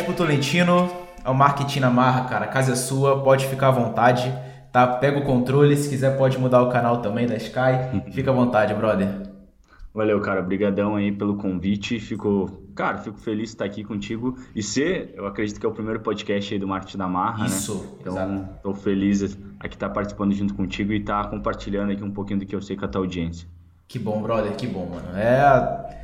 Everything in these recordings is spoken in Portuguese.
Edipo Tolentino, é o Marketing na Marra, cara. A casa é sua, pode ficar à vontade, tá? Pega o controle, se quiser pode mudar o canal também da Sky. Fica à vontade, brother. Valeu, cara. Obrigadão aí pelo convite. Fico, cara, fico feliz de estar aqui contigo e ser, eu acredito que é o primeiro podcast aí do Marketing da Marra, Isso, né? Então, exato. tô feliz aqui estar participando junto contigo e estar compartilhando aqui um pouquinho do que eu sei com a tua audiência. Que bom, brother, que bom, mano. É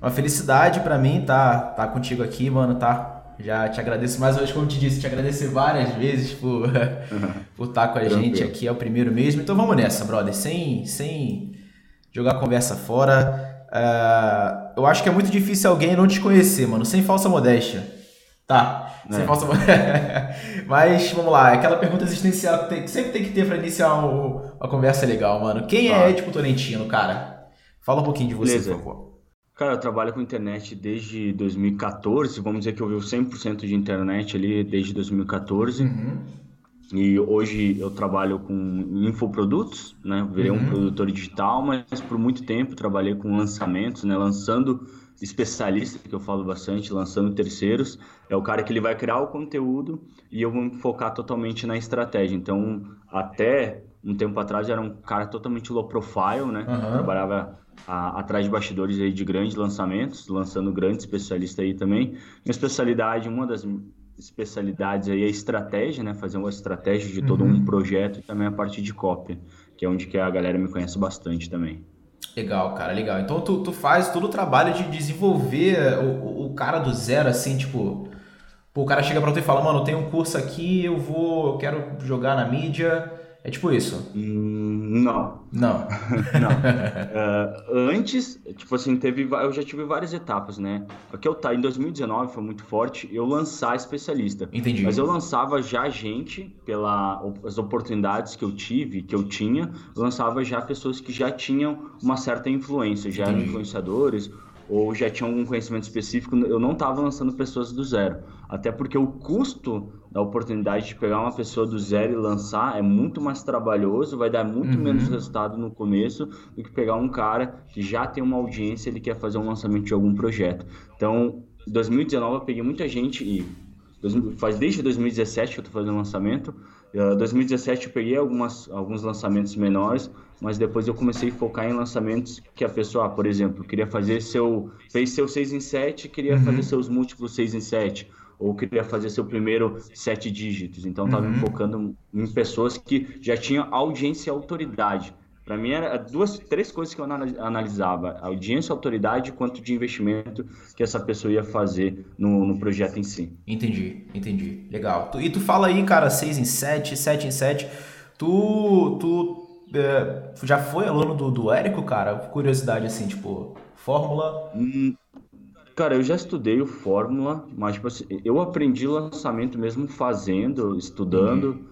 uma felicidade pra mim tá, tá contigo aqui, mano, tá? Já te agradeço mais uma vez, como eu te disse, te agradecer várias vezes por por estar com a Tranquilo. gente aqui, é o primeiro mesmo. Então vamos nessa, brother, sem, sem jogar a conversa fora. Ah, eu acho que é muito difícil alguém não te conhecer, mano, sem falsa modéstia. Tá, sem É. falsa modéstia. Mas vamos lá, aquela pergunta existencial que, tem- que sempre tem que ter pra iniciar um- uma conversa legal, mano. Quem é Tá. Edipo Tolentino, cara? Fala um pouquinho de você, Beleza. por favor. Cara, eu trabalho com internet desde 2014, vamos dizer que eu vivo 100% de internet ali desde 2014. Uhum. E hoje eu trabalho com infoprodutos, né? Virei Uhum. um produtor digital, mas por muito tempo trabalhei com lançamentos, né? Lançando especialistas, que eu falo bastante, lançando terceiros. É o cara que ele vai criar o conteúdo e eu vou me focar totalmente na estratégia. Então, até um tempo atrás era um cara totalmente low profile, né? Aham. Trabalhava a- atrás de bastidores aí de grandes lançamentos, lançando grandes especialistas aí também. Minha especialidade, uma das especialidades aí é estratégia, né? Fazer uma estratégia de todo Uhum. um projeto e também a parte de cópia, que é onde que a galera me conhece bastante também. Legal, cara, legal. Então tu, tu faz todo o trabalho de desenvolver o, o- cara do zero, assim, tipo. Pô, o cara chega pra tu e fala, mano, tem um curso aqui, eu vou, eu quero jogar na mídia. É tipo isso. Hum, não, Não. não. É, antes, tipo assim, teve, eu já tive várias etapas, né? Aqui eu tá em 2019 foi muito forte eu lançar especialista. Entendi. Mas eu lançava já gente, pelas oportunidades que eu tive, que eu tinha, eu lançava já pessoas que já tinham uma certa influência, já eram Entendi. influenciadores ou já tinham algum conhecimento específico. Eu não estava lançando pessoas do zero. Até porque o custo da oportunidade de pegar uma pessoa do zero e lançar é muito mais trabalhoso, vai dar muito Uhum. menos resultado no começo do que pegar um cara que já tem uma audiência e ele quer fazer um lançamento de algum projeto. Então, em 2019 eu peguei muita gente e faz desde 2017 que eu tô fazendo lançamento. Uh, 2017 eu peguei algumas, alguns lançamentos menores, mas depois eu comecei a focar em lançamentos que a pessoa, ah, por exemplo, queria fazer seu. fez seu 6 em 7, queria Uhum. fazer seus múltiplos 6 em 7. Ou queria fazer seu primeiro sete dígitos. Então, estava Uhum. me focando em pessoas que já tinham audiência e autoridade. Para mim, era duas, três coisas que eu anali- analisava: audiência, autoridade e quanto de investimento que essa pessoa ia fazer no, no projeto em si. Entendi, entendi. Legal. E tu fala aí, cara, 6 em 7, 7 em 7. Tu, tu é, já foi aluno do, do Érico, cara? Curiosidade assim, tipo, fórmula. Hum, Cara, eu já estudei o Fórmula, mas tipo assim, eu aprendi lançamento mesmo fazendo, estudando.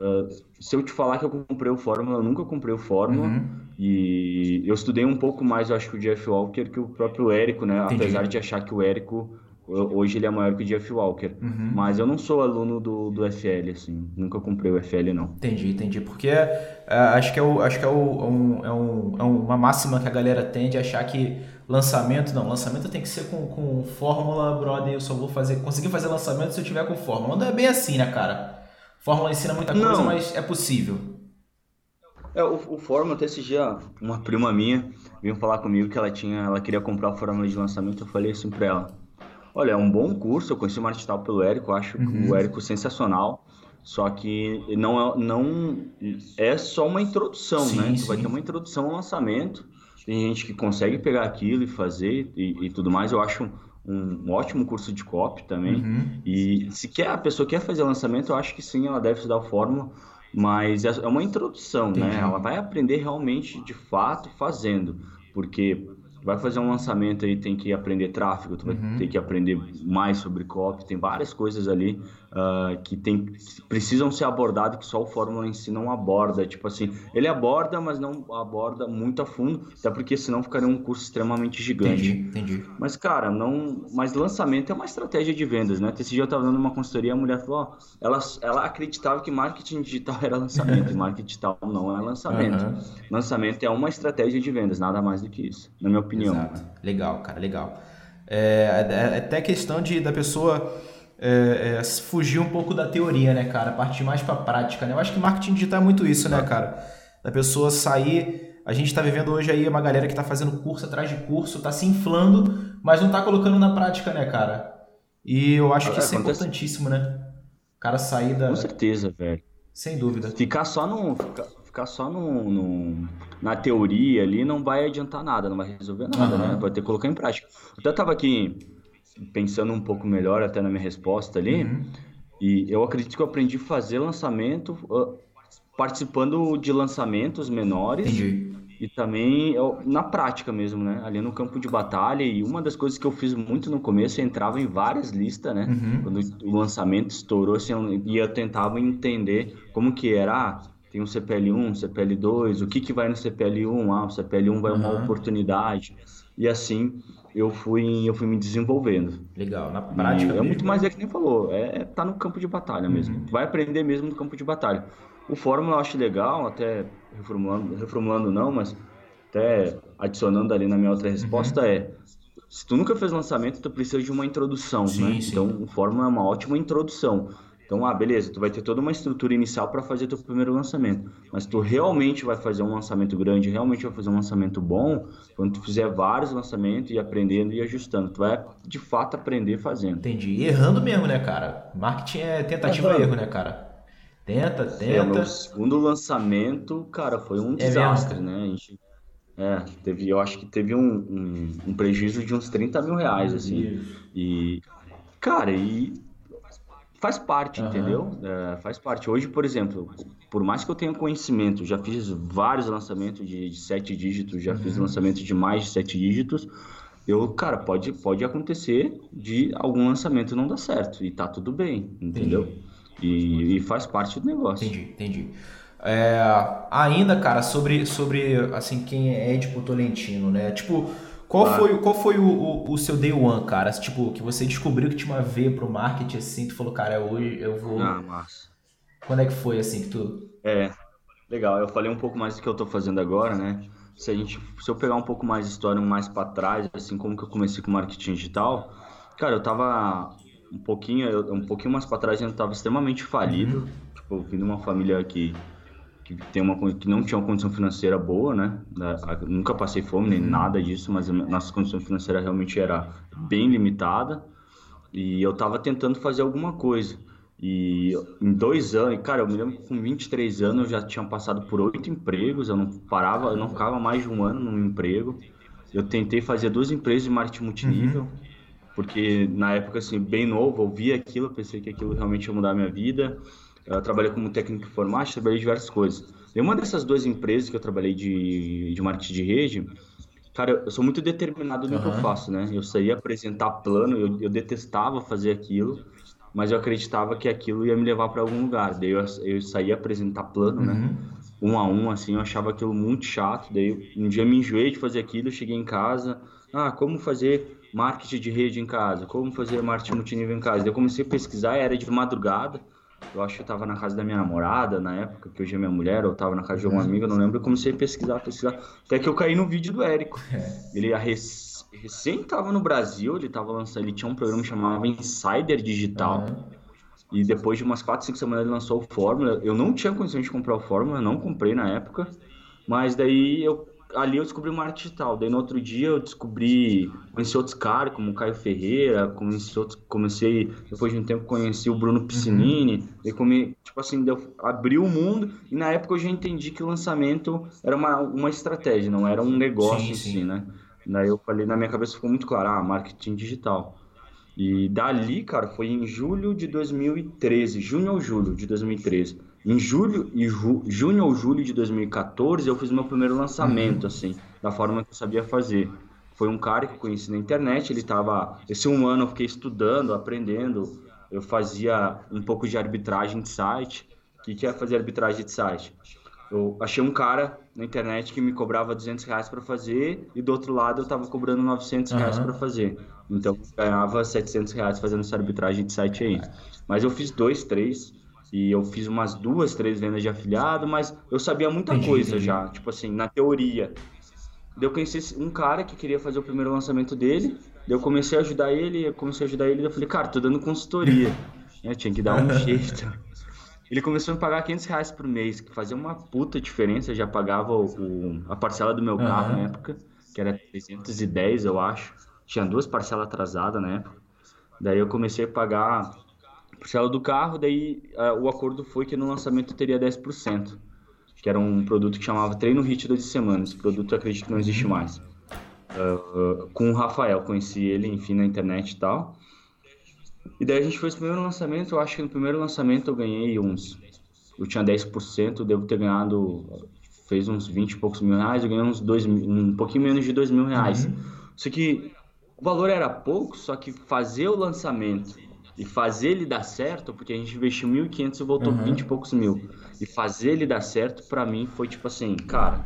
Uh, se eu te falar que eu comprei o Fórmula, eu nunca comprei o Fórmula. Uhum. E eu estudei um pouco mais, eu acho que o Jeff Walker que o próprio Érico, né? Entendi. Apesar de achar que o Érico hoje ele é maior que o Jeff Walker. Uhum. Mas eu não sou aluno do, do FL, assim. Nunca comprei o FL, não. Entendi, entendi. Porque é, acho que, é, o, acho que é, o, um, é, um, é uma máxima que a galera tem de achar que lançamento, não, lançamento tem que ser com, com fórmula, brother, eu só vou fazer, conseguir fazer lançamento se eu tiver com fórmula. Não é bem assim, né, cara? Fórmula ensina muita coisa, Não. mas é possível. É, o, o Fórmula, até esse dia, uma prima minha veio falar comigo que ela tinha, ela queria comprar o Fórmula de lançamento. Eu falei assim pra ela: Olha, é um bom curso. Eu conheci o marketing digital pelo Érico, acho Uhum. o Érico sensacional. Só que não é, não é só uma introdução, Sim, né? Tu vai ter uma introdução ao lançamento. Tem gente que consegue pegar aquilo e fazer e, e tudo mais. Eu acho um, um ótimo curso de copy também. Uhum. E se quer, a pessoa quer fazer lançamento, eu acho que sim, ela deve estudar o Fórmula, mas é é uma introdução, Entendi. né? Ela vai aprender realmente, de fato, fazendo, porque vai fazer um lançamento aí, tem que aprender tráfego, tu vai Uhum. ter que aprender mais sobre copy, tem várias coisas ali ah, que, tem, que precisam ser abordadas que só o Fórmula em si não aborda, tipo assim, ele aborda, mas não aborda muito a fundo, até porque senão ficaria um curso extremamente gigante. Entendi, entendi. Mas, cara, não. Mas lançamento é uma estratégia de vendas, né? Esse dia eu tava dando uma consultoria, a mulher falou, ó, ela, ela acreditava que marketing digital era lançamento, e marketing digital não é lançamento. Aham. Lançamento é uma estratégia de vendas, nada mais do que isso, na minha opinião. Exato. Legal, cara, legal. É, é- é até questão de da pessoa é, é, fugir um pouco da teoria, né, cara? Partir mais pra prática, né? Eu acho que marketing digital é muito isso, né, cara? Da pessoa sair. A gente está vivendo hoje aí uma galera que está fazendo curso atrás de curso, está se inflando, mas não está colocando na prática, né, cara? E eu acho que isso é importantíssimo, né? O cara sair da. Com certeza, velho. Sem dúvida. Ficar só no. Ficar, só no, no, na teoria ali não vai adiantar nada, não vai resolver nada, uhum. né? Vai ter que colocar em prática. Eu até tava aqui pensando um pouco melhor até na minha resposta ali. Uhum. E eu acredito que eu aprendi a fazer lançamento uh, participando de lançamentos menores. Entendi. E também eu, na prática mesmo, né? Ali no campo de batalha. E uma das coisas que eu fiz muito no começo, eu entrava em várias listas, né? Uhum. Quando o lançamento estourou, assim, e eu tentava entender como que era. Tem um CPL1, CPL2, o que, que vai no CPL1? Ah, o CPL1 vai uhum. uma oportunidade. E assim eu fui, eu fui me desenvolvendo. Legal, na prática. E é muito mais, é que nem falou, é, é tá no campo de batalha mesmo. Uhum. Vai aprender mesmo no campo de batalha. O Fórmula eu acho legal, até reformulando, reformulando não, mas até adicionando ali na minha outra resposta uhum. é se tu nunca fez lançamento, tu precisa de uma introdução, sim, né? Sim. Então, o Fórmula é uma ótima introdução. Então, ah, beleza, tu vai ter toda uma estrutura inicial para fazer teu primeiro lançamento. Mas tu realmente vai fazer um lançamento grande, realmente vai fazer um lançamento bom, quando tu fizer vários lançamentos e aprendendo e ajustando. Tu vai, de fato, aprender fazendo. Entendi. E errando mesmo, né, cara? Marketing é tentativa e erro, né, cara? Tenta, tenta. É, meu segundo lançamento, cara, foi um é desastre, mesmo, né? A gente, é, teve, eu acho que teve um, um, um prejuízo de uns 30 mil reais, assim. Isso. E, cara, e faz parte, uhum. entendeu? É, faz parte. Hoje, por exemplo, por mais que eu tenha conhecimento, já fiz vários lançamentos de, de sete dígitos, já uhum. fiz lançamento de mais de sete dígitos. Eu, cara, pode, pode acontecer de algum lançamento não dar certo e tá tudo bem, entendeu? E, e, faz parte do negócio. Entendi, entendi. É, ainda, cara, sobre, sobre assim, quem é Edipo Tolentino, né? Tipo, qual foi, qual foi o, o, o, seu day one, cara? Tipo, que você descobriu que tinha uma veia pro marketing, assim, tu falou, cara, hoje eu vou... Ah, massa. Quando é que foi, assim, que tu... É, legal. Eu falei um pouco mais do que eu tô fazendo agora, né? Se a gente, se eu pegar um pouco mais de história mais para trás, assim, como que eu comecei com marketing digital, cara, eu tava um pouquinho, um pouquinho mais para trás, eu tava extremamente falido, uhum. tipo, vindo de uma família que que tem uma que não tinha uma condição financeira boa, né? Nunca passei fome nem uhum. nada disso, mas a nossa condição financeira realmente era bem limitada e eu estava tentando fazer alguma coisa. E em dois anos, cara, eu me lembro que com 23 anos eu já tinha passado por oito empregos, eu não parava, eu não ficava mais de um ano num emprego. Eu tentei fazer duas empresas de marketing multinível, uhum. porque na época, assim, bem novo, eu via aquilo, pensei que aquilo realmente ia mudar a minha vida. Eu trabalhei como técnico informático, trabalhei diversas coisas. E uma dessas duas empresas que eu trabalhei de, de marketing de rede, cara, eu sou muito determinado no uhum. que eu faço, né? Eu saía apresentar plano, eu, eu detestava fazer aquilo, mas eu acreditava que aquilo ia me levar para algum lugar. Daí eu, eu saía apresentar plano, né? uhum. né? Um a um, assim, eu achava aquilo muito chato. Daí um dia me enjoei de fazer aquilo, cheguei em casa, ah, como fazer marketing de rede em casa? Como fazer marketing multinível em casa? Daí eu comecei a pesquisar, era de madrugada, eu acho que eu tava na casa da minha namorada na época, que hoje é minha mulher, ou tava na casa de alguma uhum. amiga, não lembro. Eu comecei a pesquisar, pesquisar. Até que eu caí no vídeo do Érico. É. Ele recém tava no Brasil, ele tava lançando, ele tinha um programa que chamava Insider Digital. Uhum. E depois de umas 4, 5 semanas ele lançou o Fórmula. Eu não tinha condição de comprar o Fórmula, não comprei na época. Mas daí eu ali eu descobri o marketing digital. Daí no outro dia eu descobri, conheci outros caras, como o Caio Ferreira, conheci outros, comecei, depois de um tempo, conheci o Bruno Piscinini, uhum. e come, tipo assim, deu, abriu o mundo, e na época eu já entendi que o lançamento era uma, uma estratégia, não era um negócio sim, em si, né? Daí eu falei, na minha cabeça ficou muito claro, ah, marketing digital. E dali, cara, foi em julho de 2013, junho ou julho de 2013. Em julho e ju, junho ou julho de 2014, eu fiz meu primeiro lançamento, uhum. assim, da forma que eu sabia fazer. Foi um cara que eu conheci na internet, ele estava... Esse um ano eu fiquei estudando, aprendendo, eu fazia um pouco de arbitragem de site. O que, que é fazer arbitragem de site? Eu achei um cara na internet que me cobrava 200 reais para fazer e do outro lado eu estava cobrando 900 reais uhum. para fazer. Então eu ganhava 700 reais fazendo essa arbitragem de site aí. Mas eu fiz dois, três e eu fiz umas duas, três vendas de afiliado, mas eu sabia muita entendi, coisa entendi. já, tipo assim, na teoria. Eu conheci um cara que queria fazer o primeiro lançamento dele eu comecei a ajudar ele, eu comecei a ajudar ele, eu falei, cara, tô dando consultoria. Eu tinha que dar um jeito. Ele começou a me pagar 500 reais por mês, que fazia uma puta diferença. Eu já pagava o, o, a parcela do meu carro uhum. na época, que era 310, eu acho. Tinha duas parcelas atrasadas na época. Daí eu comecei a pagar parcela do carro, daí uh, o acordo foi que no lançamento teria 10%, que era um produto que chamava Treino Hit de Semanas. Esse produto acredito que não existe mais. Uh, uh, com o Rafael, conheci ele, enfim, na internet e tal. E daí a gente fez o primeiro lançamento, eu acho que no primeiro lançamento eu ganhei uns. Eu tinha 10%, devo ter ganhado. Fez uns 20 e poucos mil reais, eu ganhei uns dois, um pouquinho menos de 2 mil reais. Uhum. Só que o valor era pouco, só que fazer o lançamento e fazer ele dar certo, porque a gente investiu 1.500 e voltou uhum. 20 e poucos mil. E fazer ele dar certo, para mim, foi tipo assim, cara,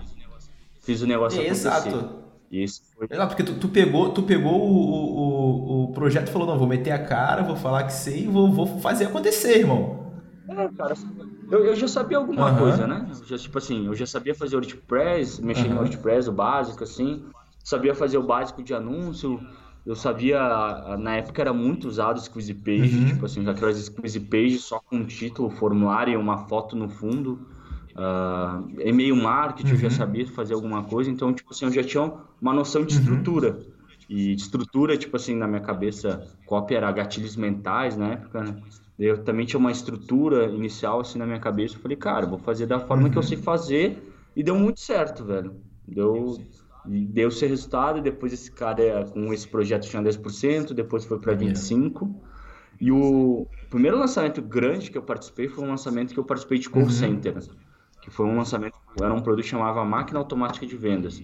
fiz o negócio é, acontecer. Exato. E esse foi... Exato, porque tu, tu, pegou, tu pegou o, o, o projeto e falou, não, vou meter a cara, vou falar que sei e vou, vou fazer acontecer, irmão. É, cara, eu, eu já sabia alguma uhum. coisa, né? Já, tipo assim, eu já sabia fazer WordPress, mexer uhum. no WordPress, o básico, assim. Sabia fazer o básico de anúncio. Eu sabia, na época era muito usado squeeze page, uhum. tipo assim, aquelas squeeze page só com um título, formulário e uma foto no fundo. Uh, e-mail marketing, uhum. eu já uhum. sabia fazer alguma coisa, então, tipo assim, eu já tinha uma noção de uhum. estrutura. Uhum. E de estrutura, tipo assim, na minha cabeça, cópia era gatilhos mentais na época, né? Eu também tinha uma estrutura inicial, assim, na minha cabeça. Eu falei, cara, vou fazer da forma uhum. que eu sei fazer. E deu muito certo, velho. Deu, deu esse resultado. Depois esse cara, com esse projeto, tinha 10%. Depois foi para 25%. E o primeiro lançamento grande que eu participei foi um lançamento que eu participei de call uhum. center que foi um lançamento, era um produto que chamava Máquina Automática de Vendas.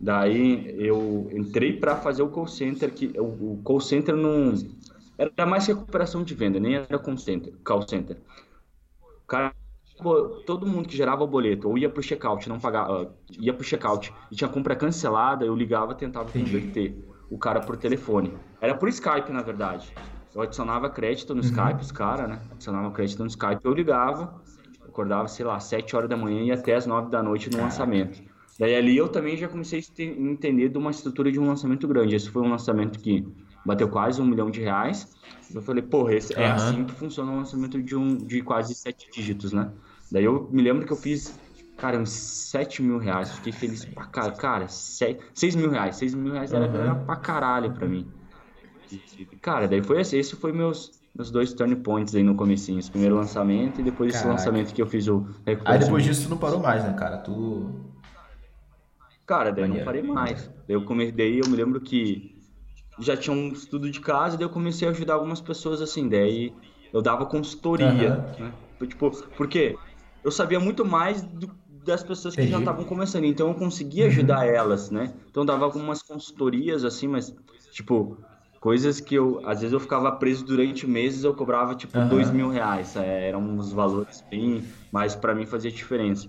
Daí eu entrei para fazer o call center, que o, call center não era mais recuperação de venda, nem era call center. Call center. Cara, todo mundo que gerava o boleto ou ia para o checkout, não pagava, ia para o checkout e tinha compra cancelada, eu ligava, tentava converter o cara por telefone. Era por Skype, na verdade. Eu adicionava crédito no uhum. Skype, os caras, né? Adicionava crédito no Skype, eu ligava acordava, sei lá, 7 horas da manhã e até as 9 da noite no lançamento. Daí ali eu também já comecei a entender de uma estrutura de um lançamento grande. Esse foi um lançamento que bateu quase um milhão de reais. Eu falei, porra, esse, uhum. é assim que funciona um lançamento de, um, de quase sete dígitos, né? Daí eu me lembro que eu fiz, cara, uns 7 mil reais. Fiquei feliz pra cara. Cara, 6 mil reais. 6 mil reais era, uhum. era pra caralho pra mim. Cara, daí foi assim, esse foi meus os dois turn points aí no comecinho. Esse primeiro lançamento e depois Caraca. esse lançamento que eu fiz o Aí depois disso tu não parou mais, né, cara? Tu... Cara, daí eu não parei mais. Daí eu, come... daí eu me lembro que já tinha um estudo de casa, daí eu comecei a ajudar algumas pessoas assim. Daí eu dava consultoria, uhum. né? Tipo, porque eu sabia muito mais do, das pessoas que Entendi. já estavam começando, então eu conseguia uhum. ajudar uhum. elas, né? Então dava algumas consultorias assim, mas tipo, Coisas que eu, às vezes eu ficava preso durante meses, eu cobrava tipo uhum. dois mil reais. É, eram uns valores bem, mas para mim fazia diferença.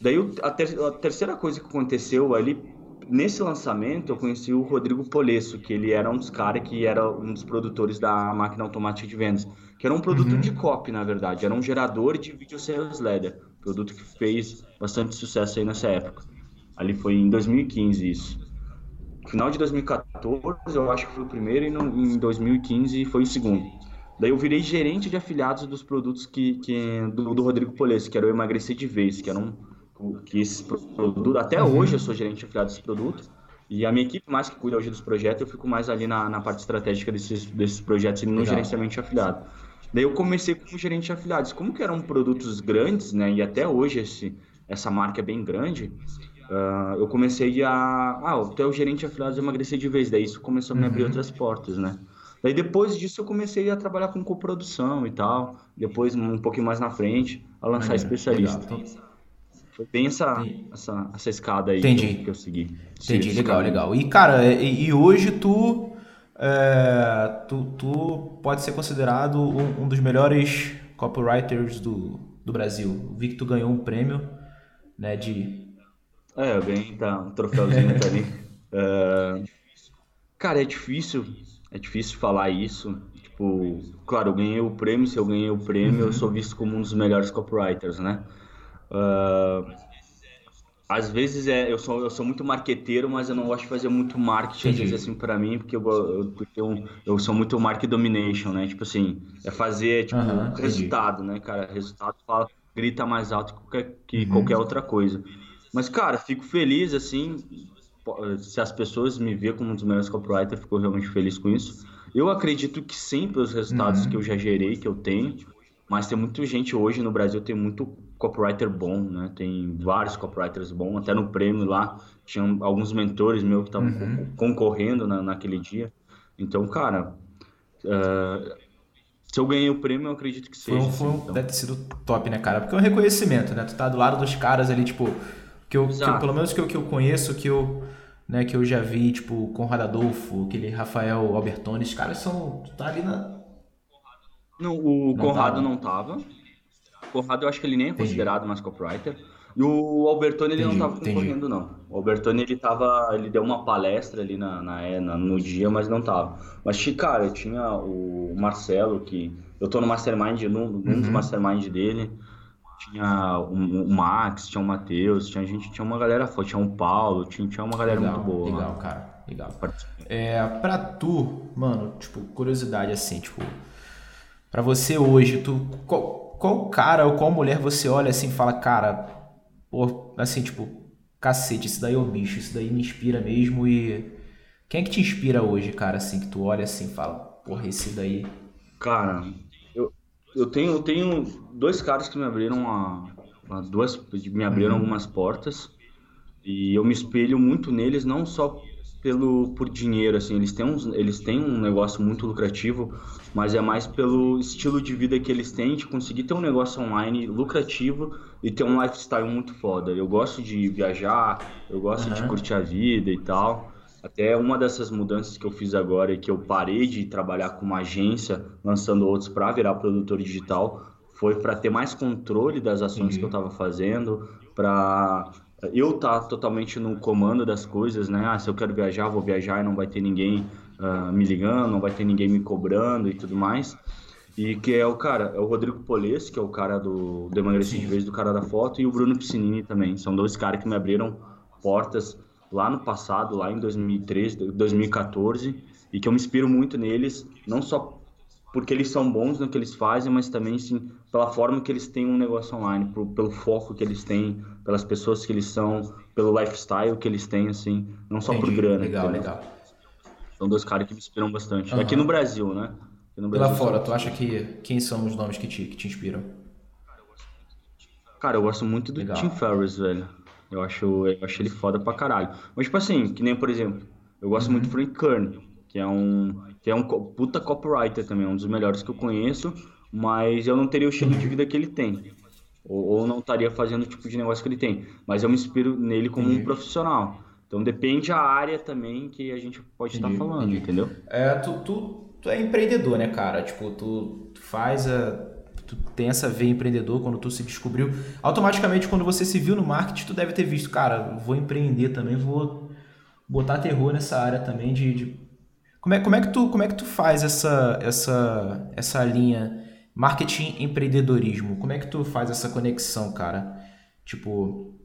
Daí a, ter, a, terceira coisa que aconteceu ali, nesse lançamento, eu conheci o Rodrigo Polesso, que ele era um dos caras que era um dos produtores da máquina automática de vendas, que era um produto uhum. de copy, na verdade, era um gerador de video sales leader, produto que fez bastante sucesso aí nessa época. Ali foi em 2015 isso final de 2014 eu acho que foi o primeiro e no, em 2015 foi o segundo. Daí eu virei gerente de afiliados dos produtos que, que do, do Rodrigo Polesso, que era o Emagrecer de Vez, que era um que esse produto, até uhum. hoje eu sou gerente de afiliados desse produto, e a minha equipe mais que cuida hoje dos projetos, eu fico mais ali na, na parte estratégica desses, desses projetos e no Legal. gerenciamento de afiliado. Daí eu comecei como gerente de afiliados. Como que eram produtos grandes, né, e até hoje esse, essa marca é bem grande, Uh, eu comecei a. Ah, até o gerente de afiliados emagrecer de vez, daí isso começou a me uhum. abrir outras portas, né? Daí depois disso eu comecei a trabalhar com coprodução e tal. Depois, um pouquinho mais na frente, a lançar especialista. Legal. Foi bem essa, essa, essa escada aí Entendi. que eu segui. Entendi, legal, legal. E cara, e, e hoje tu, é, tu, tu pode ser considerado um, um, dos melhores copywriters do, do Brasil. Vi que tu ganhou um prêmio né, de é, eu ganhei tá, um troféuzinho tá ali. Uh, cara, é difícil, é difícil falar isso. Tipo, claro, eu ganhei o prêmio, se eu ganhei o prêmio, uhum. eu sou visto como um dos melhores copywriters, né? Uh, às vezes é, eu sou, eu sou muito marqueteiro, mas eu não gosto de fazer muito marketing, às vezes, assim, pra mim, porque eu, eu, eu, eu sou muito market domination, né? Tipo assim, é fazer, tipo, Aham, resultado, né, cara? Resultado fala, grita mais alto que qualquer, que Uhum. qualquer outra coisa. Mas, cara, fico feliz, assim, se as pessoas me verem como um dos melhores copywriters, fico realmente feliz com isso. Eu acredito que sim, pelos resultados Uhum. que eu já gerei, que eu tenho, mas tem muita gente hoje no Brasil, tem muito copywriter bom, né? Tem vários copywriters bons, até no prêmio lá, tinha alguns mentores meus que estavam Uhum. co- concorrendo na, naquele dia. Então, cara, eh, se eu ganhei o prêmio, eu acredito que Foi seja. um, foi um- assim, então. deve ter sido top, né, cara? Porque é um reconhecimento, né? Tu tá do lado dos caras ali, tipo, que eu, que eu- pelo menos que eu, que eu conheço, que eu, né, que eu já vi, tipo, Conrado Adolfo, aquele Rafael Albertoni, esses caras são. Tu tá ali na. Não, o Não Conrado tava. não tava. O Conrado eu acho que ele nem é considerado mais copywriter. E o Albertoni ele Entendi, não tava concorrendo, não. O Albertoni ele tava. Ele deu uma palestra ali na, na, é, na- no dia, mas não tava. Mas, cara, eu tinha o Marcelo, que. Eu tô no Mastermind, num, num dos Uhum. Mastermind dele. Tinha o, o Max, tinha o Matheus, tinha gente, tinha uma galera foda, tinha o Paulo, tinha, tinha uma galera Legal, muito boa. lá. legal, cara. Legal. É, pra tu, mano, tipo, curiosidade assim, tipo, pra você hoje, tu, qual, qual cara ou qual mulher você olha assim e fala, cara, pô, assim, tipo, cacete, esse daí é o bicho, isso daí me inspira mesmo e quem é que te inspira hoje, cara, assim, que tu olha assim e fala, porra, esse daí, Cara, eu, eu tenho, eu tenho dois caras que me abriram uma, uma- duas, me abriram Uhum. algumas portas e eu me espelho muito neles, não só pelo por dinheiro, assim, eles têm uns, eles têm um negócio muito lucrativo, mas é mais pelo estilo de vida que eles têm de conseguir ter um negócio online lucrativo e ter um lifestyle muito foda. Eu gosto de viajar, eu gosto de Aham. curtir a vida e tal. Até uma dessas mudanças que eu fiz agora é que eu parei de trabalhar com uma agência, lançando outros para virar produtor digital, foi para ter mais controle das ações Entendi. que eu estava fazendo, para eu estar totalmente no comando das coisas, né? Ah, se eu quero viajar, vou viajar e não vai ter ninguém ah, me ligando, não vai ter ninguém me cobrando e tudo mais. E que é o cara, é o Rodrigo Poles, que é o cara do, do Emagrecer de. Vez, do cara da foto, e o Bruno Piscinini também. São dois caras que me abriram portas lá no passado, lá em 2013, 2014, e que eu me inspiro muito neles, não só porque eles são bons no que eles fazem, mas também sim pela forma que eles têm um negócio online, pro- pelo foco que eles têm, pelas pessoas que eles são, pelo lifestyle que eles têm, assim, não só por Entendi. grana. legal, entendeu? legal. São dois caras que me inspiram bastante. Aham. Aqui no Brasil, né? No E lá Brasil fora, tu acha que, quem são os nomes que te, que te inspiram? Cara, eu gosto muito do Legal. Tim Ferriss, velho. Eu acho, eu acho ele foda pra caralho. Mas, tipo assim, que nem, por exemplo, eu gosto muito do Frank Kern, que é um, que é um puta copywriter também, um dos melhores que eu conheço, mas eu não teria o estilo de vida que ele tem. Ou, ou não estaria fazendo o tipo de negócio que ele tem. Mas eu me inspiro nele como Entendi. um profissional. Então depende a área também que a gente pode estar falando, entendi. entendeu? É, tu, tu, tu é empreendedor, né, cara? Tipo, tu, tu faz a. Tu tem essa veia empreendedor quando tu se descobriu. Automaticamente, quando você se viu no marketing, tu deve ter visto, cara, vou empreender também, vou botar terror nessa área também de. de- Como, é, como, é que tu, como é que tu faz essa, essa, essa linha marketing empreendedorismo? Como é que tu faz essa conexão, cara? Tipo.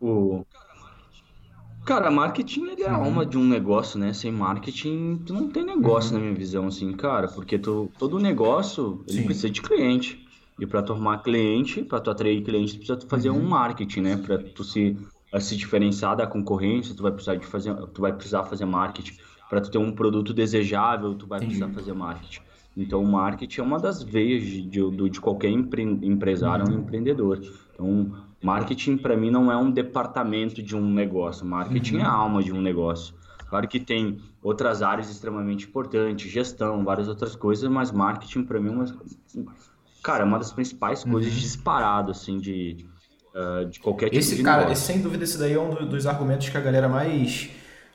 O... Cara, marketing é a Uhum. alma de um negócio, né? Sem marketing, tu não tem negócio na minha visão, assim, cara, porque tu, todo negócio, ele Sim. precisa de cliente. E para tomar cliente, para tu atrair cliente, tu precisa tu fazer Uhum. um marketing, né? Para tu se, a se diferenciar da concorrência, tu vai precisar de fazer, tu vai precisar fazer marketing. Para tu ter um produto desejável, tu vai precisar fazer marketing. Então, o marketing é uma das veias de, de, de qualquer empre, empresário, Uhum. um empreendedor. Então, marketing para mim não é um departamento de um negócio. Marketing Uhum. é a alma de um negócio. Claro que tem outras áreas extremamente importantes, gestão, várias outras coisas, mas marketing para mim é uma, cara, é uma das principais coisas disparado assim de ah, de qualquer tipo Esse de cara, negócio. esse, sem dúvida, esse daí é um do- dos argumentos que a galera mais,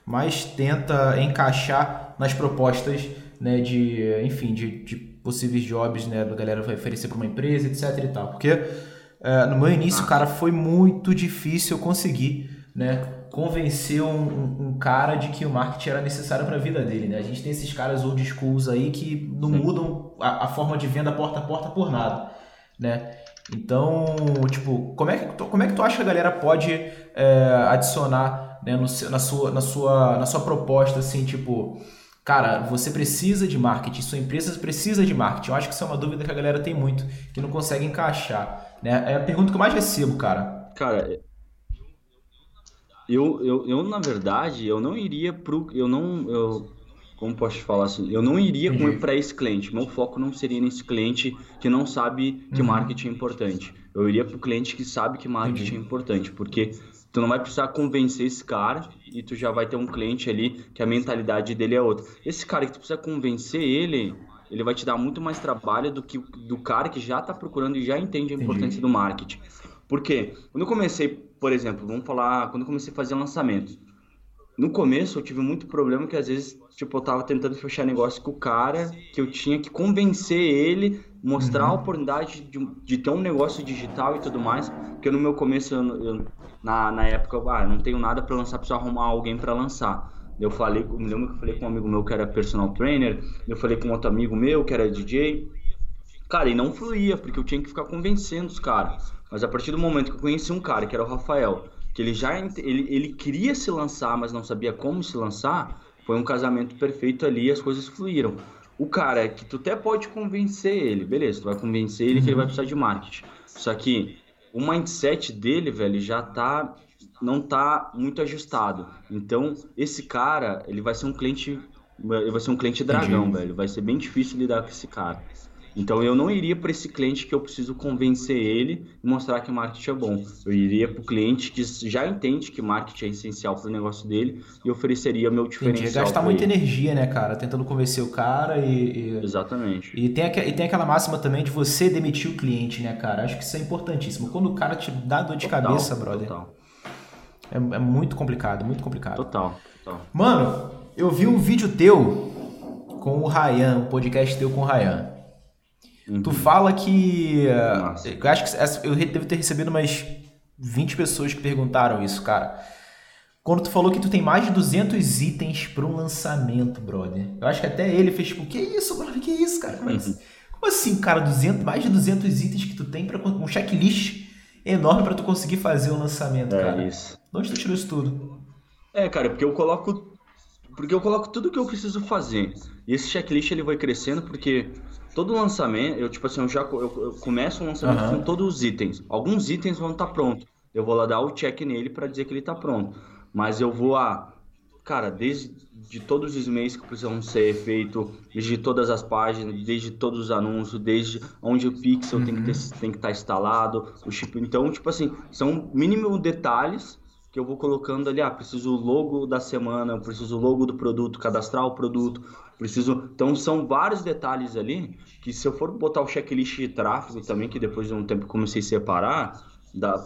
mais tenta encaixar nas propostas, né, de, enfim, de, de possíveis jobs, né, da galera vai oferecer para uma empresa, etc e tal. Porque eh, no meu início, cara, foi muito difícil eu conseguir, né, convencer um, um- cara de que o marketing era necessário para a vida dele, né? A gente tem esses caras old schools aí que não mudam a, a forma de venda porta a porta por nada, né? Então, tipo, como é que tu, como é que tu acha que a galera pode é, adicionar né, no, na, sua, na, sua, na sua proposta, assim, tipo, cara, você precisa de marketing, sua empresa precisa de marketing. Eu acho que isso é uma dúvida que a galera tem muito, que não consegue encaixar. Né? É a pergunta que eu mais recebo, cara. Cara, eu, eu, eu na verdade, eu não iria pro. Eu não. Eu, como posso te falar assim? Eu não iria para esse cliente. Meu foco não seria nesse cliente que não sabe que uhum. marketing é importante. Eu iria para o cliente que sabe que marketing é importante, porque tu não vai precisar convencer esse cara e tu já vai ter um cliente ali que a mentalidade dele é outra. Esse cara que tu precisa convencer ele, ele vai te dar muito mais trabalho do que do cara que já está procurando e já entende a importância do marketing. Por quê? Quando eu comecei, por exemplo, vamos falar, quando eu comecei a fazer lançamentos, no começo eu tive muito problema que às vezes, tipo, eu tava tentando fechar negócio com o cara, que eu tinha que convencer ele, mostrar uhum. a oportunidade de, de, ter um negócio digital e tudo mais, porque no meu começo, eu, eu, na, na época, eu, ah, não tenho nada para lançar, preciso arrumar alguém para lançar. Eu falei, me lembro que eu falei com um amigo meu que era personal trainer, eu falei com outro amigo meu que era DJ, Cara, e não fluía, porque eu tinha que ficar convencendo os caras. Mas a partir do momento que eu conheci um cara, que era o Rafael, que ele já ele, ele queria se lançar, mas não sabia como se lançar, foi um casamento perfeito ali e as coisas fluíram. O cara que tu até pode convencer ele, beleza, tu vai convencer ele uhum. que ele vai precisar de marketing. Só que o mindset dele, velho, já tá não tá muito ajustado. Então, esse cara, ele vai ser um cliente ele vai ser um cliente dragão, Entendi. velho. Vai ser bem difícil lidar com esse cara. Então eu não iria para esse cliente que eu preciso convencer ele e mostrar que marketing é bom. Eu iria para o cliente que já entende que marketing é essencial para o negócio dele e ofereceria meu diferencial. Entendi. Gastar muita ele. energia, né, cara? Tentando convencer o cara e. e... Exatamente. E tem, e tem aquela máxima também de você demitir o cliente, né, cara? Acho que isso é importantíssimo. Quando o cara te dá dor de total, cabeça, brother. Total. É, é muito complicado, muito complicado. Total, total. Mano, eu vi um vídeo teu com o Ryan, um podcast teu com o Ryan. Uhum. Tu fala que. Nossa. Eu acho que eu devo ter recebido umas 20 pessoas que perguntaram isso, cara. Quando tu falou que tu tem mais de 200 itens para um lançamento, brother. Eu acho que até ele fez tipo, que isso, brother? Que isso, cara? Como, assim? Como assim, cara? 200, mais de 200 itens que tu tem para um checklist enorme para tu conseguir fazer o lançamento, é cara. Isso. De onde tu tirou isso tudo? É, cara, porque eu coloco porque eu coloco tudo que eu preciso fazer. E esse checklist ele vai crescendo porque todo lançamento, eu tipo assim, eu já eu, eu começo um lançamento uhum. com todos os itens. Alguns itens vão estar tá prontos. Eu vou lá dar o check nele para dizer que ele está pronto. Mas eu vou a cara, desde de todos os e-mails que precisam ser feito, desde todas as páginas, desde todos os anúncios, desde onde o pixel uhum. tem que ter, tem que estar tá instalado, o chip. Então, tipo assim, são mínimos detalhes que eu vou colocando ali, ah, preciso o logo da semana, preciso o logo do produto, cadastrar o produto, preciso. Então são vários detalhes ali que se eu for botar o checklist de tráfego também, que depois de um tempo comecei a separar, dá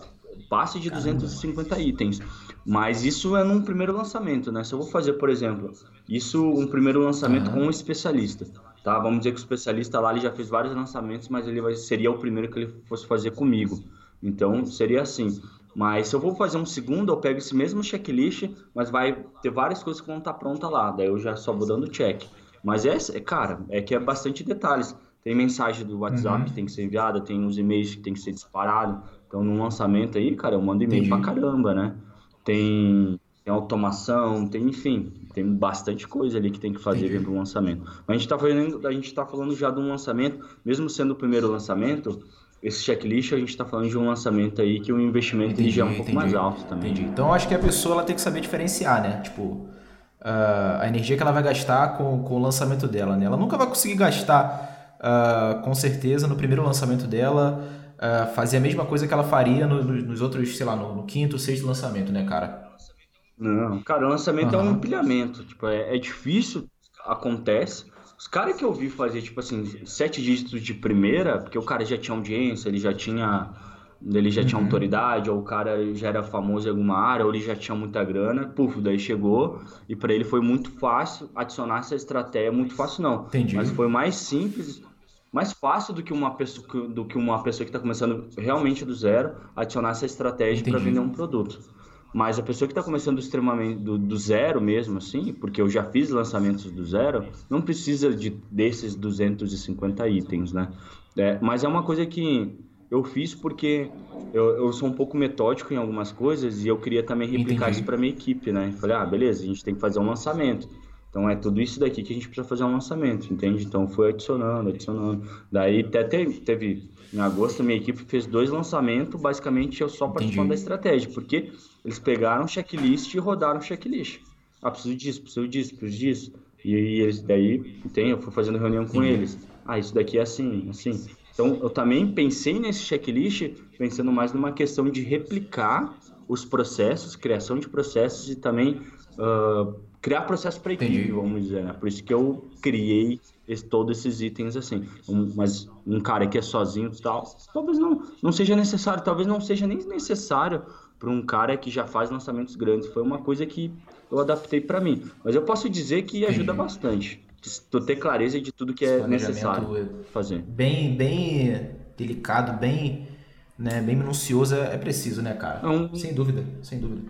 passe de Caramba. 250 itens. Mas isso é num primeiro lançamento, né? Se eu vou fazer, por exemplo, isso um primeiro lançamento uhum. com um especialista, tá? Vamos dizer que o especialista lá ele já fez vários lançamentos, mas ele vai, seria o primeiro que ele fosse fazer comigo. Então seria assim. Mas se eu vou fazer um segundo, eu pego esse mesmo checklist, mas vai ter várias coisas que vão estar prontas lá. Daí eu já só vou dando check. Mas é, é cara, é que é bastante detalhes. Tem mensagem do WhatsApp uhum. que tem que ser enviada, tem os e-mails que tem que ser disparado. Então, no lançamento aí, cara, eu mando e-mail pra caramba, né? Tem, tem automação, tem, enfim, tem bastante coisa ali que tem que fazer dentro do lançamento. Mas a gente tá falando, a gente tá falando já de um lançamento, mesmo sendo o primeiro lançamento, esse checklist a gente está falando de um lançamento aí que o investimento entendi, já é um pouco entendi, mais alto também. Entendi. Então acho que a pessoa ela tem que saber diferenciar, né? Tipo, uh, a energia que ela vai gastar com, com o lançamento dela, né? Ela nunca vai conseguir gastar uh, com certeza no primeiro lançamento dela uh, fazer a mesma coisa que ela faria no, no, nos outros, sei lá, no, no, quinto, sexto lançamento, né, cara? Não, cara, o lançamento uhum. é um empilhamento. Tipo, é, é difícil, acontece, os caras que eu vi fazer, tipo assim, sete dígitos de primeira, porque o cara já tinha audiência, ele já tinha. Ele já uhum. tinha autoridade, ou o cara já era famoso em alguma área, ou ele já tinha muita grana, puf, daí chegou, e para ele foi muito fácil adicionar essa estratégia, muito fácil não, Entendi. mas foi mais simples, mais fácil do que uma pessoa, do que uma pessoa que está começando realmente do zero, adicionar essa estratégia para vender um produto. Mas a pessoa que está começando extremamente do, do, zero mesmo, assim, porque eu já fiz lançamentos do zero, não precisa de desses 250 itens, né? É, mas é uma coisa que eu fiz porque eu, eu sou um pouco metódico em algumas coisas e eu queria também replicar Entendi. isso para minha equipe, né? Falei, ah, beleza, a gente tem que fazer um lançamento. Então é tudo isso daqui que a gente precisa fazer um lançamento, entende? Então foi adicionando, adicionando. Daí até teve, teve em agosto minha equipe fez dois lançamentos, basicamente eu só participando da estratégia, porque eles pegaram checklist e rodaram checklist. Ah, preciso disso, preciso disso, preciso disso. E, e eles daí tem, eu fui fazendo reunião com eles. Ah, isso daqui é assim, assim. Então, eu também pensei nesse checklist pensando mais numa questão de replicar os processos, criação de processos e também uh, criar processos para equipe, vamos dizer. Né? Por isso que eu criei esse, todos esses itens assim. Um, mas um cara que é sozinho e tal, talvez não, não seja necessário, talvez não seja nem necessário para um cara que já faz lançamentos grandes. Foi uma coisa que eu adaptei para mim. Mas eu posso dizer que ajuda Entendi. bastante tu ter clareza de tudo que é necessário fazer. Bem, bem delicado, bem, né, bem minucioso é preciso, né, cara? É um... Sem dúvida, sem dúvida.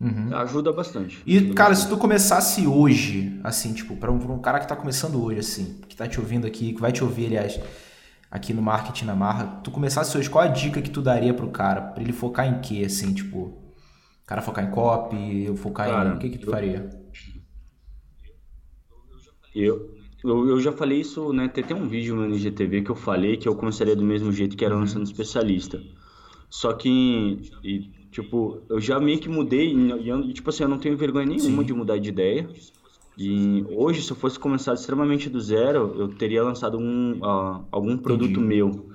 Uhum. Ajuda bastante. E, ajuda cara, bastante. se tu começasse hoje, assim, tipo, para um, pra um cara que tá começando hoje, assim, que tá te ouvindo aqui, que vai te ouvir, aliás, aqui no Marketing na Marra, tu começasse hoje, qual a dica que tu daria pro cara? Pra ele focar em quê, assim, tipo, o cara focar em copy, focar cara, em... O que que tu eu... faria? Eu, eu, eu, já falei isso, né? Tem, tem um vídeo no NGTV que eu falei que eu começaria do mesmo jeito que era lançando especialista. Só que, e, tipo, eu já meio que mudei e, e, tipo assim, eu não tenho vergonha nenhuma Sim. de mudar de ideia. E hoje, se eu fosse começar extremamente do zero, eu teria lançado um, uh, algum produto Entendi. meu.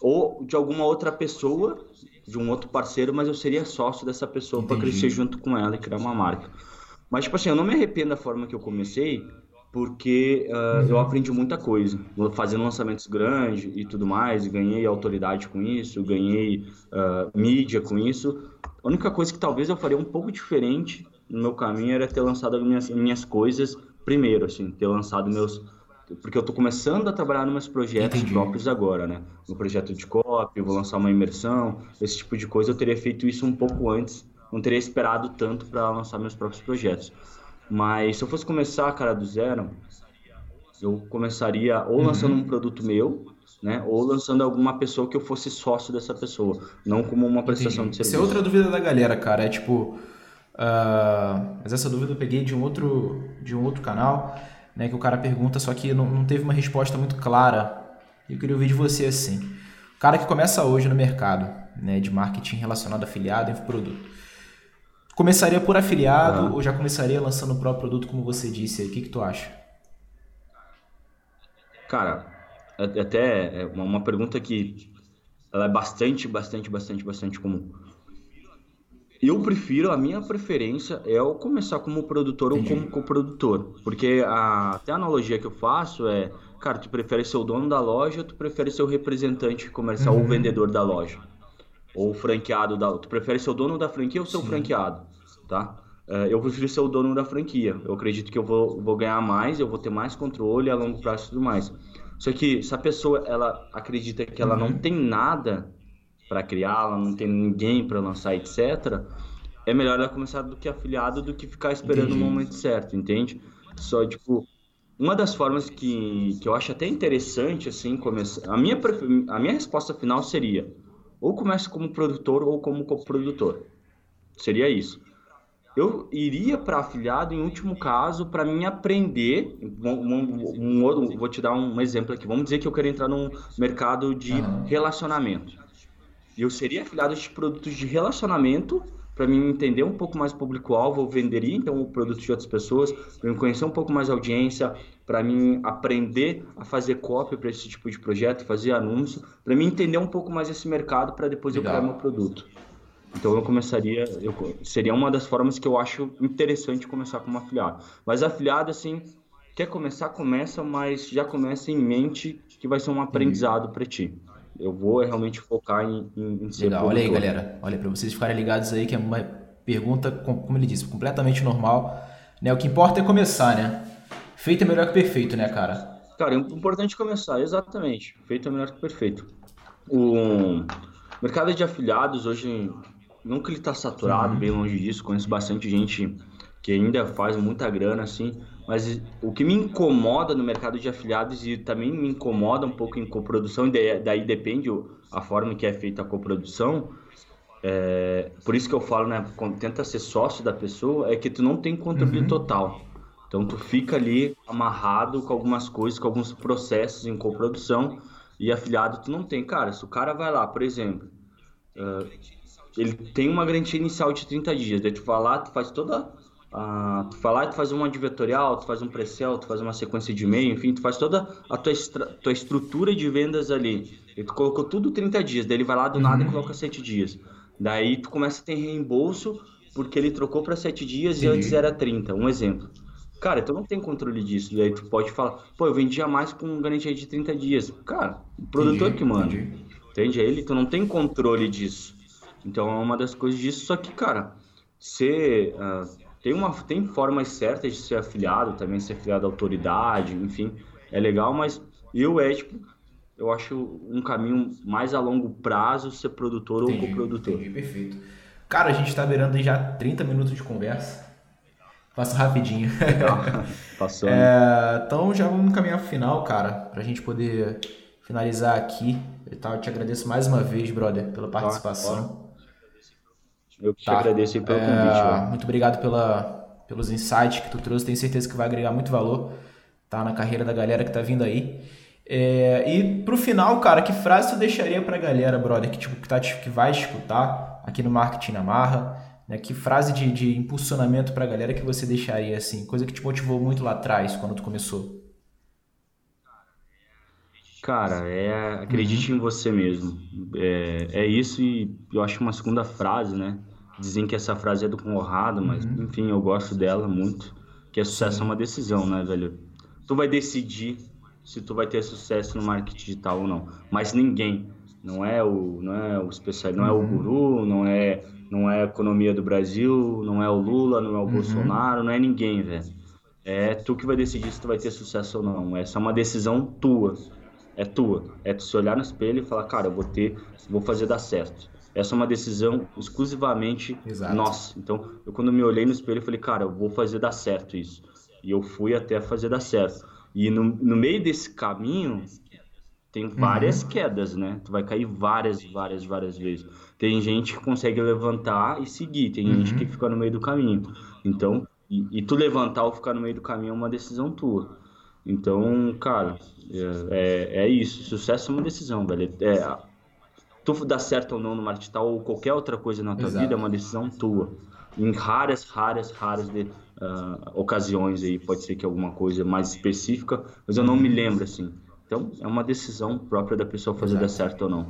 Ou de alguma outra pessoa, de um outro parceiro, mas eu seria sócio dessa pessoa para crescer junto com ela e criar uma marca. Mas, tipo assim, eu não me arrependo da forma que eu comecei, porque uh, eu aprendi muita coisa, fazendo lançamentos grandes e tudo mais, ganhei autoridade com isso, ganhei uh, mídia com isso. A única coisa que talvez eu faria um pouco diferente no meu caminho era ter lançado as minhas, minhas coisas primeiro, assim, ter lançado meus... Porque eu estou começando a trabalhar nos meus projetos Entendi. próprios agora, né? No projeto de copy, vou lançar uma imersão, esse tipo de coisa. Eu teria feito isso um pouco antes, não teria esperado tanto para lançar meus próprios projetos. Mas se eu fosse começar, cara, do zero, eu começaria ou lançando uhum. um produto meu, né? Ou lançando alguma pessoa que eu fosse sócio dessa pessoa, não como uma prestação Entendi. de serviço. Essa é outra dúvida da galera, cara. É tipo. Uh, mas essa dúvida eu peguei de um outro, de um outro canal, né? Que o cara pergunta, só que não, não teve uma resposta muito clara. Eu queria ouvir de você assim. O cara que começa hoje no mercado, né? De marketing relacionado a afiliado e produto Começaria por afiliado ou já começaria lançando o próprio produto, como você disse aí? O que, que tu acha? Cara, até é uma pergunta que ela é bastante, bastante, bastante, bastante comum. Eu prefiro, a minha preferência é eu começar como produtor Entendi. ou como coprodutor. Porque a, até a analogia que eu faço é, cara, tu prefere ser o dono da loja, tu prefere ser o representante comercial uhum. ou vendedor da loja ou franqueado da. Tu prefere ser o dono da franquia ou ser o franqueado, tá? Uh, eu prefiro ser o dono da franquia. Eu acredito que eu vou, vou ganhar mais, eu vou ter mais controle a longo prazo e tudo mais. Só que se a pessoa ela acredita que ela uhum. não tem nada para criar, ela não tem ninguém para lançar, etc., é melhor ela começar do que afiliado do que ficar esperando Entendi. o momento certo, entende? Só, tipo, uma das formas que, que eu acho até interessante, assim, começar. A minha, a minha resposta final seria: ou começa como produtor ou como coprodutor. Seria isso. Eu iria para afiliado em último caso para mim aprender. Um, um, um, vou te dar um exemplo aqui. Vamos dizer que eu quero entrar num mercado de relacionamento. Eu seria afiliado de produtos de relacionamento para mim entender um pouco mais o público-alvo, eu venderia então o produto de outras pessoas, para mim conhecer um pouco mais a audiência, para mim aprender a fazer cópia para esse tipo de projeto, fazer anúncio, para mim entender um pouco mais esse mercado para depois Legal. eu criar meu produto. Então eu começaria, eu, seria uma das formas que eu acho interessante começar como afiliado. Mas afiliado assim, quer começar, começa, mas já começa em mente que vai ser um aprendizado para ti eu vou realmente focar em, em, em ser Legal, olha aí, galera. Olha, para vocês ficarem ligados aí, que é uma pergunta, como ele disse, completamente normal. Né? O que importa é começar, né? Feito é melhor que perfeito, né, cara? Cara, é importante começar, exatamente. Feito é melhor que perfeito. O mercado de afiliados hoje, nunca ele está saturado, uhum. bem longe disso. Conheço bastante gente que ainda faz muita grana, assim. Mas o que me incomoda no mercado de afiliados e também me incomoda um pouco em coprodução, e daí depende a forma que é feita a coprodução, é, por isso que eu falo, né, tenta ser sócio da pessoa, é que tu não tem controle uhum. total. Então tu fica ali amarrado com algumas coisas, com alguns processos em coprodução e afiliado tu não tem. Cara, se o cara vai lá, por exemplo, uh, ele tem uma garantia inicial de 30 dias, daí tu vai lá, tu faz toda a, tu vai lá e tu faz uma advertorial, tu faz um pre-sell, tu faz uma sequência de e-mail, enfim, tu faz toda a tua, tua estrutura de vendas ali. E tu colocou tudo 30 dias, daí ele vai lá do nada uhum. e coloca 7 dias. Daí tu começa a ter reembolso porque ele trocou para 7 dias Sim. e antes era 30, um exemplo. Cara, tu não tem controle disso. Daí tu pode falar, pô, eu vendia mais com garantia de 30 dias. Cara, o produtor entendi, que manda. Entendi. Entende? Ele, tu não tem controle disso. Então é uma das coisas disso. Só que, cara, ser. Uh, tem, uma, tem formas certas de ser afiliado, também ser afiliado à autoridade, enfim, é legal, mas eu é tipo, eu acho um caminho mais a longo prazo ser produtor entendi, ou coprodutor. Entendi, perfeito. Cara, a gente está beirando já 30 minutos de conversa. Passa rapidinho. Passou. É, então já vamos caminhar pro final, cara, pra gente poder finalizar aqui. Eu te agradeço mais uma vez, brother, pela participação. Eu que tá. te agradeço pelo é, convite. Muito obrigado pela, pelos insights que tu trouxe. Tenho certeza que vai agregar muito valor tá, na carreira da galera que tá vindo aí. É, e pro final, cara, que frase tu deixaria pra galera, brother, que, tipo, que, tá, que vai escutar aqui no Marketing na Marra? Né? Que frase de, de impulsionamento para a galera que você deixaria assim? Coisa que te motivou muito lá atrás, quando tu começou? Cara, é acredite uhum. em você mesmo. É, é isso e eu acho uma segunda frase, né? Dizem que essa frase é do Conrado, mas uhum. enfim, eu gosto dela muito. Que é sucesso é uma decisão, né, velho? Tu vai decidir se tu vai ter sucesso no marketing digital ou não. Mas ninguém, não é o, não é o especial, não é o uhum. guru, não é não é a economia do Brasil, não é o Lula, não é o uhum. Bolsonaro, não é ninguém, velho. É tu que vai decidir se tu vai ter sucesso ou não. Essa é uma decisão tua. É tua. É tu se olhar no espelho e falar, cara, eu vou ter, vou fazer dar certo. Essa é uma decisão exclusivamente Exato. nossa. Então, eu quando me olhei no espelho, eu falei, cara, eu vou fazer dar certo isso. E eu fui até fazer dar certo. E no, no meio desse caminho, tem várias uhum. quedas, né? Tu vai cair várias, várias, várias vezes. Tem gente que consegue levantar e seguir, tem uhum. gente que fica no meio do caminho. Então, e, e, tu levantar ou ficar no meio do caminho é uma decisão tua. Então, cara, é, é, é isso. Sucesso é uma decisão, velho. É, tu dar certo ou não no marketing ou qualquer outra coisa na tua Exato. vida é uma decisão tua. Em raras, raras, raras de, uh, ocasiões aí, pode ser que alguma coisa mais específica, mas eu não me lembro assim. Então, é uma decisão própria da pessoa fazer Exato. dar certo ou não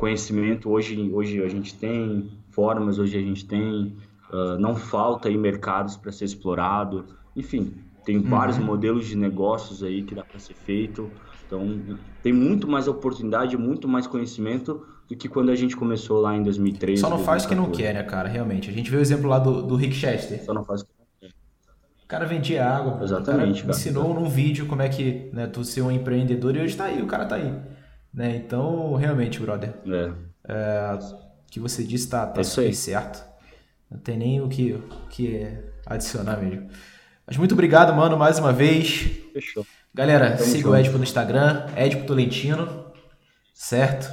conhecimento hoje hoje a gente tem formas hoje a gente tem uh, não falta aí mercados para ser explorado enfim tem uhum. vários modelos de negócios aí que dá para ser feito então tem muito mais oportunidade muito mais conhecimento do que quando a gente começou lá em 2013 só não faz o que não quer né cara realmente a gente vê o exemplo lá do, do Rick Chester só não faz que não quer o cara vendia água exatamente o cara, cara ensinou num vídeo como é que né tu ser um empreendedor e hoje tá aí o cara tá aí né? Então, realmente, brother, é. É, o que você disse tá, tá é super certo. Não tem nem o que, o que adicionar mesmo. Mas muito obrigado, mano, mais uma vez. Fechou. Galera, Tamo siga junto. o Edipo no Instagram, Edipo Tolentino, certo?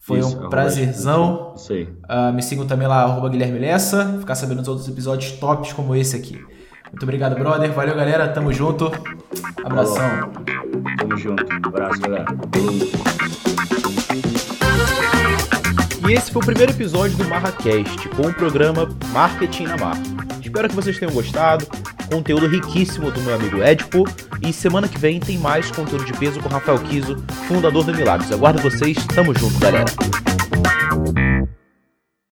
Foi Isso, um prazerzão. Isso aí. Uh, me sigam também lá, arroba Guilherme Lessa, ficar sabendo dos outros episódios tops como esse aqui. Muito obrigado, brother. Valeu, galera. Tamo junto. Abração. Tamo junto. abraço, galera. E esse foi o primeiro episódio do MarraCast, com o programa Marketing na Marra. Espero que vocês tenham gostado. Conteúdo riquíssimo do meu amigo Edipo. E semana que vem tem mais conteúdo de peso com Rafael Kiso, fundador do Milagres. Aguardo vocês. Tamo junto, galera.